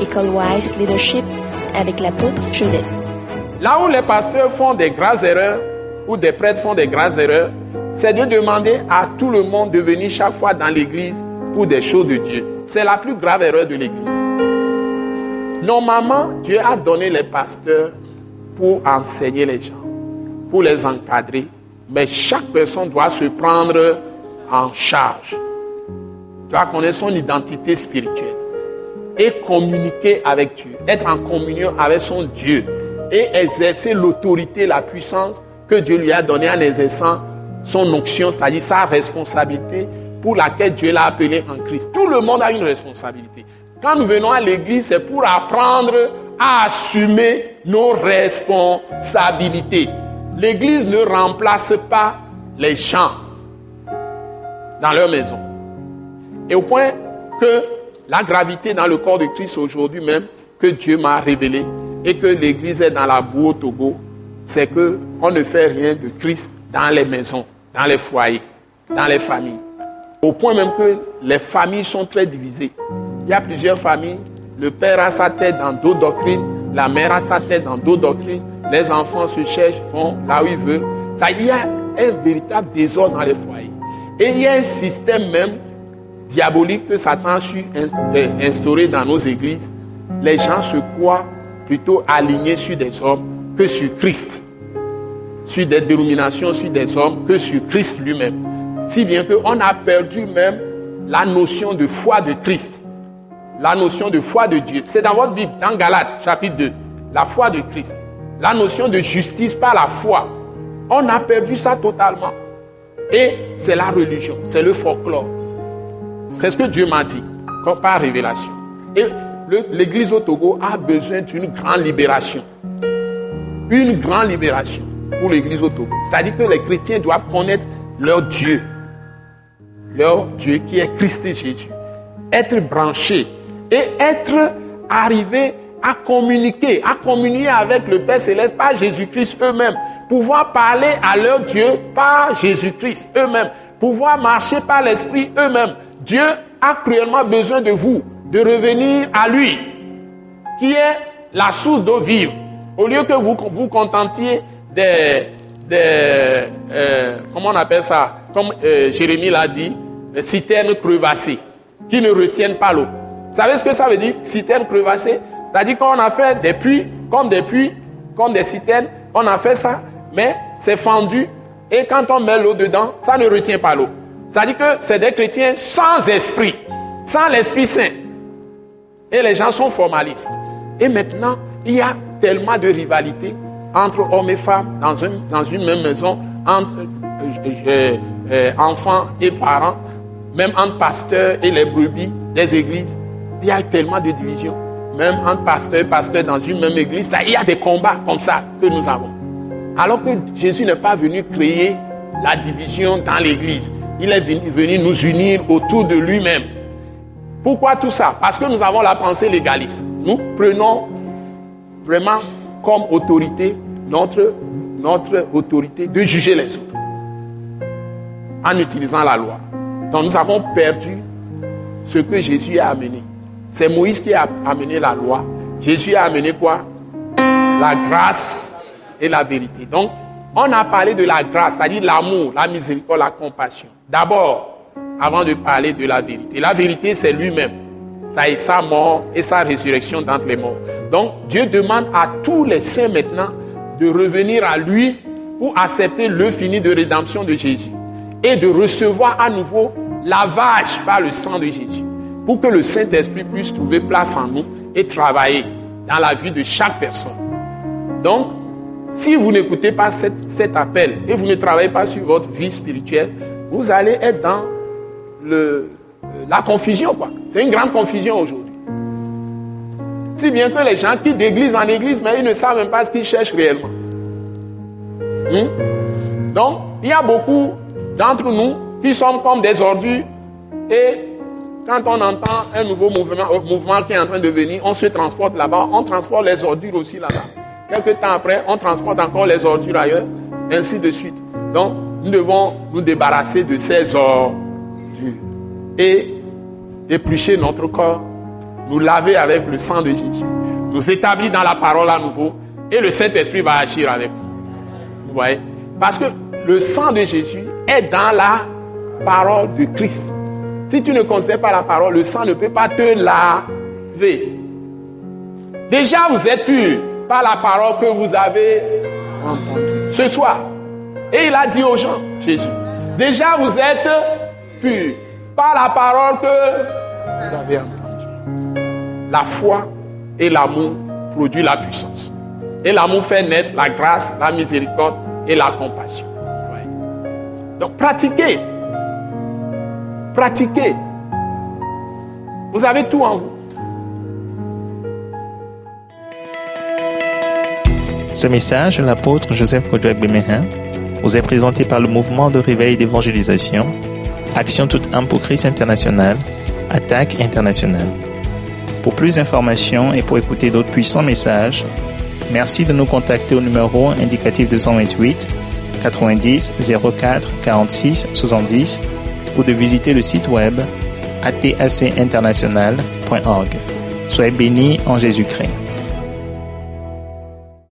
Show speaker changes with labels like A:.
A: École Wise Leadership avec l'apôtre Joseph.
B: Là où les pasteurs font des graves erreurs, ou des prêtres font des graves erreurs, c'est de demander à tout le monde de venir chaque fois dans l'église pour des choses de Dieu. C'est la plus grave erreur de l'église. Normalement, Dieu a donné les pasteurs pour enseigner les gens, pour les encadrer, mais chaque personne doit se prendre en charge. Doit connaître son identité spirituelle et communiquer avec Dieu, être en communion avec son Dieu et exercer l'autorité, la puissance que Dieu lui a donnée en exerçant son onction, c'est-à-dire sa responsabilité pour laquelle Dieu l'a appelé en Christ. Tout le monde a une responsabilité. Quand nous venons à l'église, c'est pour apprendre à assumer nos responsabilités. L'église ne remplace pas les gens dans leur maison. Et au point que la gravité dans le corps de Christ aujourd'hui même, que Dieu m'a révélé, et que l'église est dans la boue au Togo, c'est que on ne fait rien de Christ dans les maisons, dans les foyers, dans les familles. Au point même que les familles sont très divisées. Il y a plusieurs familles. Le père a sa tête dans d'autres doctrines, la mère a sa tête dans d'autres doctrines, les enfants se cherchent, font là où ils veulent. Ça, il y a un véritable désordre dans les foyers. Et il y a un système même diabolique que Satan a su euh, instaurer dans nos églises. Les gens se croient plutôt alignés sur des hommes que sur Christ. Sur des dénominations, sur des hommes que sur Christ lui-même. Si bien qu'on a perdu même la notion de foi de Christ. La notion de foi de Dieu. C'est dans votre Bible, dans Galates, chapitre 2. La foi de Christ. La notion de justice par la foi. On a perdu ça totalement. Et c'est la religion, c'est le folklore. C'est ce que Dieu m'a dit, par révélation. Et l'église au Togo a besoin d'une grande libération. Une grande libération pour l'église au Togo. C'est-à-dire que les chrétiens doivent connaître leur Dieu. Leur Dieu qui est Christ Jésus. Être branché et être arrivé à communiquer, à communier avec le Père Céleste par Jésus-Christ eux-mêmes. Pouvoir parler à leur Dieu par Jésus-Christ eux-mêmes. Pouvoir marcher par l'Esprit eux-mêmes. Dieu a cruellement besoin de vous, de revenir à lui, qui est la source d'eau vive. Au lieu que vous vous contentiez des, euh, comment on appelle ça, comme euh, Jérémie l'a dit, des citernes crevassées, qui ne retiennent pas l'eau. Vous savez ce que ça veut dire, citernes crevassées? C'est-à-dire qu'on a fait des puits, comme des puits, comme des citernes, on a fait ça, mais c'est fendu, et quand on met l'eau dedans, ça ne retient pas l'eau. C'est-à-dire que c'est des chrétiens sans esprit, sans l'Esprit Saint. Et les gens sont formalistes. Et maintenant, il y a tellement de rivalité entre hommes et femmes dans une, même maison, entre euh, euh, euh, enfants et parents, même entre pasteurs et les brebis des églises. Il y a tellement de divisions. Même entre pasteurs et pasteurs dans une même église, il y a des combats comme ça que nous avons. Alors que Jésus n'est pas venu créer la division dans l'église. Il est venu nous unir autour de lui-même. Pourquoi tout ça? Parce que nous avons la pensée légaliste. Nous prenons vraiment comme autorité notre, notre autorité de juger les autres en utilisant la loi. Donc nous avons perdu ce que Jésus a amené. C'est Moïse qui a amené la loi. Jésus a amené quoi? La grâce et la vérité. Donc, on a parlé de la grâce, c'est-à-dire l'amour, la miséricorde, la compassion. D'abord, avant de parler de la vérité. La vérité, c'est lui-même. Ça est sa mort et sa résurrection d'entre les morts. Donc, Dieu demande à tous les saints maintenant de revenir à lui pour accepter le fini de rédemption de Jésus et de recevoir à nouveau lavage par le sang de Jésus pour que le Saint-Esprit puisse trouver place en nous et travailler dans la vie de chaque personne. Donc, si vous n'écoutez pas cet, appel et vous ne travaillez pas sur votre vie spirituelle, vous allez être dans le, la confusion. C'est une grande confusion aujourd'hui. Si bien que les gens quittent d'église en église, mais ils ne savent même pas ce qu'ils cherchent réellement. Hmm? Donc, il y a beaucoup d'entre nous qui sommes comme des ordures et quand on entend un nouveau mouvement, mouvement qui est en train de venir, on se transporte là-bas, on transporte les ordures aussi là-bas. Quelques temps après, on transporte encore les ordures ailleurs, ainsi de suite. Donc, nous devons nous débarrasser de ces ordures et éplucher notre corps nous laver avec le sang de Jésus, nous établir dans la parole à nouveau, et le Saint-Esprit va agir avec nous. Vous voyez? Parce que le sang de Jésus est dans la parole de Christ. Si tu ne considères pas la parole, le sang ne peut pas te laver. Déjà, vous êtes pur par la parole que vous avez entendue ce soir. Et il a dit aux gens, Jésus, déjà vous êtes pur par la parole que vous avez entendue. La foi et l'amour produisent la puissance. Et l'amour fait naître la grâce, la miséricorde et la compassion. Donc pratiquez. Pratiquez. Vous avez tout en vous.
C: Ce message l'apôtre Joseph Kodouak Bemehin vous est présenté par le mouvement de réveil d'évangélisation, Action toute âme pour Christ international, Attaque internationale. Pour plus d'informations et pour écouter d'autres puissants messages, merci de nous contacter au numéro indicatif 228 90 04 46 70 ou de visiter le site web atacinternational.org. Soyez bénis en Jésus-Christ.